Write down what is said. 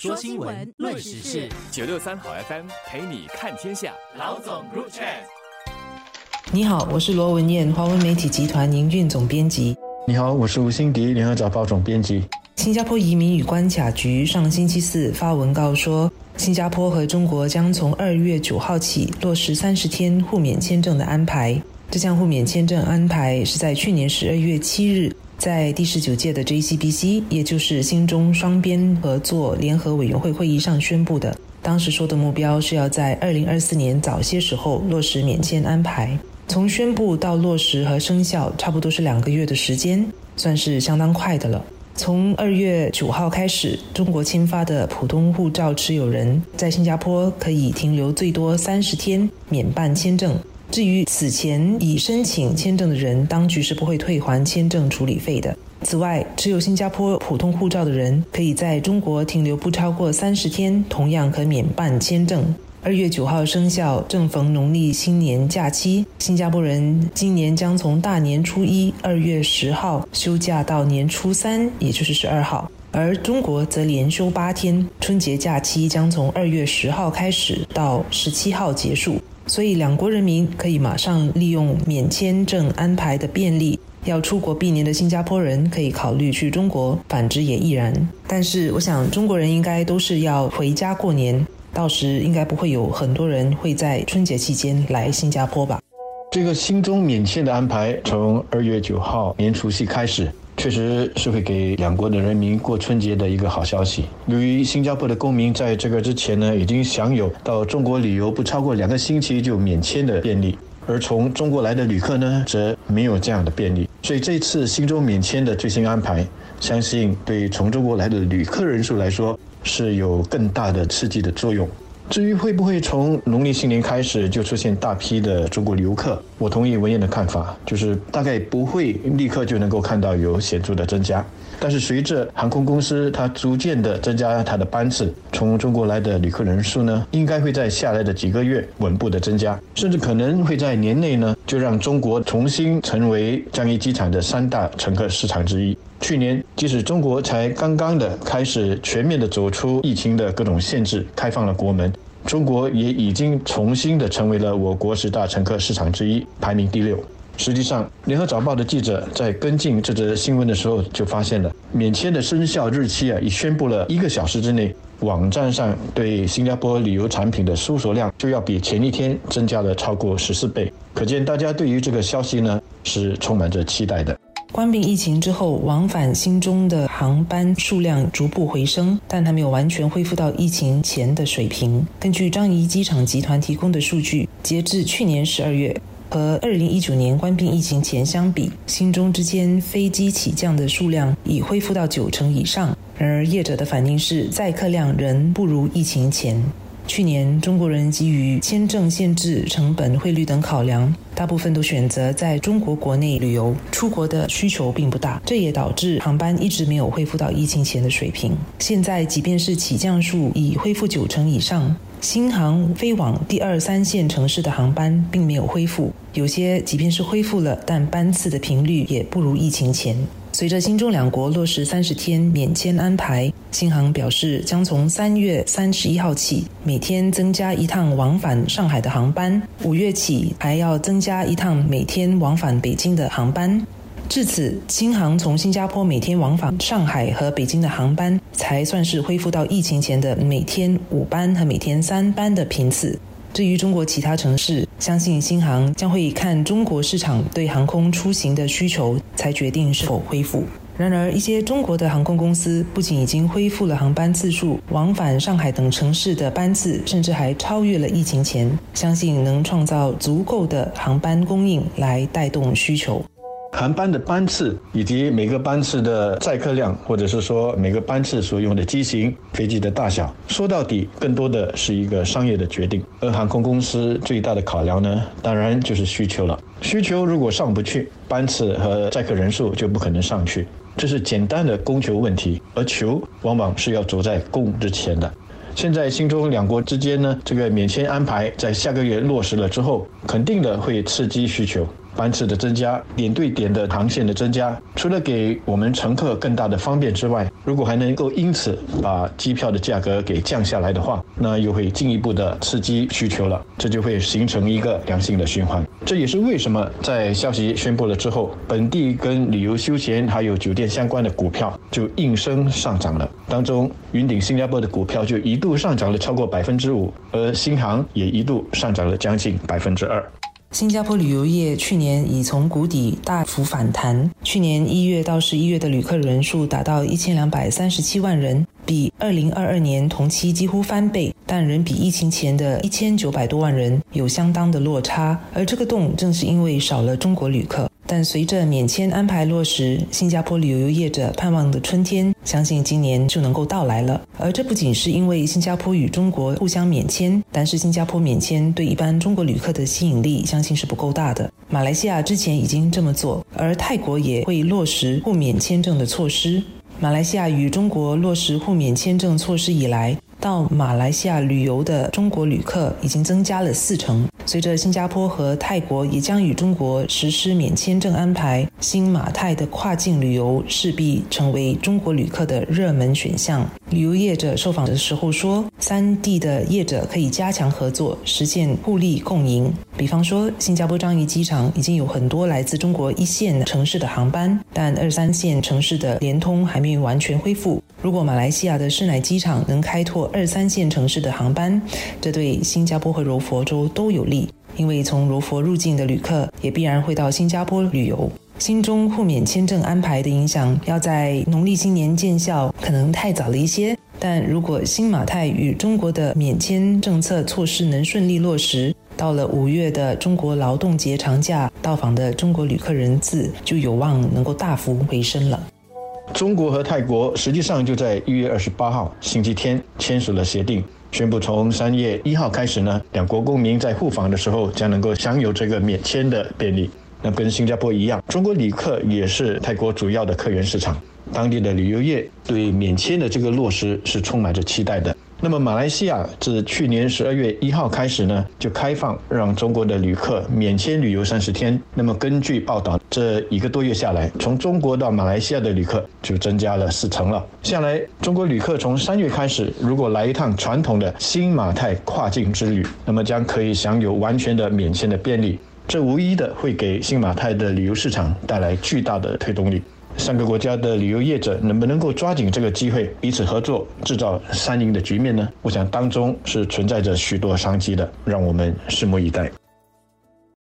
说新闻，论时事，九六三好 FM 陪你看天下。老总入场。你好，我是罗文艳，华文媒体集团营运总编辑。你好，我是吴欣迪，联合早报总编辑。新加坡移民与关卡局上星期四发文告说，新加坡和中国将从二月九号起落实三十天互免签证的安排。这项互免签证安排是在去年十二月七日，在第十九届的 JCBC，也就是新中双边合作联合委员会会议上宣布的。当时说的目标是要在二零二四年早些时候落实免签安排。从宣布到落实和生效，差不多是两个月的时间，算是相当快的了。从二月九号开始，中国签发的普通护照持有人在新加坡可以停留最多三十天，免办签证。至于此前已申请签证的人，当局是不会退还签证处理费的。此外，持有新加坡普通护照的人可以在中国停留不超过三十天，同样可免办签证。二月九号生效，正逢农历新年假期，新加坡人今年将从大年初一二月十号休假到年初三，也就是十二号；而中国则连休八天，春节假期将从二月十号开始到十七号结束。所以，两国人民可以马上利用免签证安排的便利，要出国避年的新加坡人可以考虑去中国，反之也亦然。但是，我想中国人应该都是要回家过年。到时应该不会有很多人会在春节期间来新加坡吧？这个新中免签的安排从二月九号年除夕开始，确实是会给两国的人民过春节的一个好消息。由于新加坡的公民在这个之前呢，已经享有到中国旅游不超过两个星期就免签的便利，而从中国来的旅客呢，则没有这样的便利。所以这次新中免签的最新安排，相信对从中国来的旅客人数来说。是有更大的刺激的作用。至于会不会从农历新年开始就出现大批的中国游客，我同意文彦的看法，就是大概不会立刻就能够看到有显著的增加。但是随着航空公司它逐渐的增加它的班次，从中国来的旅客人数呢，应该会在下来的几个月稳步的增加，甚至可能会在年内呢就让中国重新成为樟宜机场的三大乘客市场之一。去年，即使中国才刚刚的开始全面的走出疫情的各种限制，开放了国门，中国也已经重新的成为了我国十大乘客市场之一，排名第六。实际上，联合早报的记者在跟进这则新闻的时候，就发现了免签的生效日期啊，已宣布了一个小时之内，网站上对新加坡旅游产品的搜索量就要比前一天增加了超过十四倍，可见大家对于这个消息呢是充满着期待的。关闭疫情之后，往返新中的航班数量逐步回升，但还没有完全恢复到疫情前的水平。根据樟宜机场集团提供的数据，截至去年十二月，和二零一九年关闭疫情前相比，新中之间飞机起降的数量已恢复到九成以上。然而，业者的反应是载客量仍不如疫情前。去年，中国人基于签证限制、成本、汇率等考量，大部分都选择在中国国内旅游，出国的需求并不大。这也导致航班一直没有恢复到疫情前的水平。现在，即便是起降数已恢复九成以上，新航飞往第二三线城市的航班并没有恢复，有些即便是恢复了，但班次的频率也不如疫情前。随着新中两国落实三十天免签安排，新航表示将从三月三十一号起每天增加一趟往返上海的航班，五月起还要增加一趟每天往返北京的航班。至此，新航从新加坡每天往返上海和北京的航班才算是恢复到疫情前的每天五班和每天三班的频次。至于中国其他城市，相信新航将会看中国市场对航空出行的需求，才决定是否恢复。然而，一些中国的航空公司不仅已经恢复了航班次数，往返上海等城市的班次，甚至还超越了疫情前，相信能创造足够的航班供应来带动需求。航班的班次以及每个班次的载客量，或者是说每个班次所用的机型、飞机的大小，说到底，更多的是一个商业的决定。而航空公司最大的考量呢，当然就是需求了。需求如果上不去，班次和载客人数就不可能上去。这是简单的供求问题，而求往往是要走在供之前的。现在新中两国之间呢，这个免签安排在下个月落实了之后，肯定的会刺激需求。班次的增加、点对点的航线的增加，除了给我们乘客更大的方便之外，如果还能够因此把机票的价格给降下来的话，那又会进一步的刺激需求了，这就会形成一个良性的循环。这也是为什么在消息宣布了之后，本地跟旅游休闲还有酒店相关的股票就应声上涨了。当中，云顶新加坡的股票就一度上涨了超过百分之五，而新航也一度上涨了将近百分之二。新加坡旅游业去年已从谷底大幅反弹，去年一月到十一月的旅客人数达到一千两百三十七万人，比二零二二年同期几乎翻倍，但仍比疫情前的一千九百多万人有相当的落差。而这个洞正是因为少了中国旅客。但随着免签安排落实，新加坡旅游业者盼望的春天，相信今年就能够到来了。而这不仅是因为新加坡与中国互相免签，但是新加坡免签对一般中国旅客的吸引力，相信是不够大的。马来西亚之前已经这么做，而泰国也会落实互免签证的措施。马来西亚与中国落实互免签证措施以来，到马来西亚旅游的中国旅客已经增加了四成。随着新加坡和泰国也将与中国实施免签证安排，新马泰的跨境旅游势必成为中国旅客的热门选项。旅游业者受访的时候说，三地的业者可以加强合作，实现互利共赢。比方说，新加坡樟宜机场已经有很多来自中国一线城市的航班，但二三线城市的联通还没有完全恢复。如果马来西亚的士乃机场能开拓二三线城市的航班，这对新加坡和柔佛州都有利。因为从柔佛入境的旅客也必然会到新加坡旅游，新中互免签证安排的影响要在农历新年见效，可能太早了一些。但如果新马泰与中国的免签政策措施能顺利落实，到了五月的中国劳动节长假，到访的中国旅客人次就有望能够大幅回升了。中国和泰国实际上就在一月二十八号星期天签署了协定。宣布从三月一号开始呢，两国公民在互访的时候将能够享有这个免签的便利。那跟新加坡一样，中国旅客也是泰国主要的客源市场，当地的旅游业对免签的这个落实是充满着期待的。那么，马来西亚自去年十二月一号开始呢，就开放让中国的旅客免签旅游三十天。那么，根据报道，这一个多月下来，从中国到马来西亚的旅客就增加了四成了。下来，中国旅客从三月开始，如果来一趟传统的新马泰跨境之旅，那么将可以享有完全的免签的便利。这无疑的会给新马泰的旅游市场带来巨大的推动力。三个国家的旅游业者能不能够抓紧这个机会，彼此合作，制造三赢的局面呢？我想当中是存在着许多商机的，让我们拭目以待。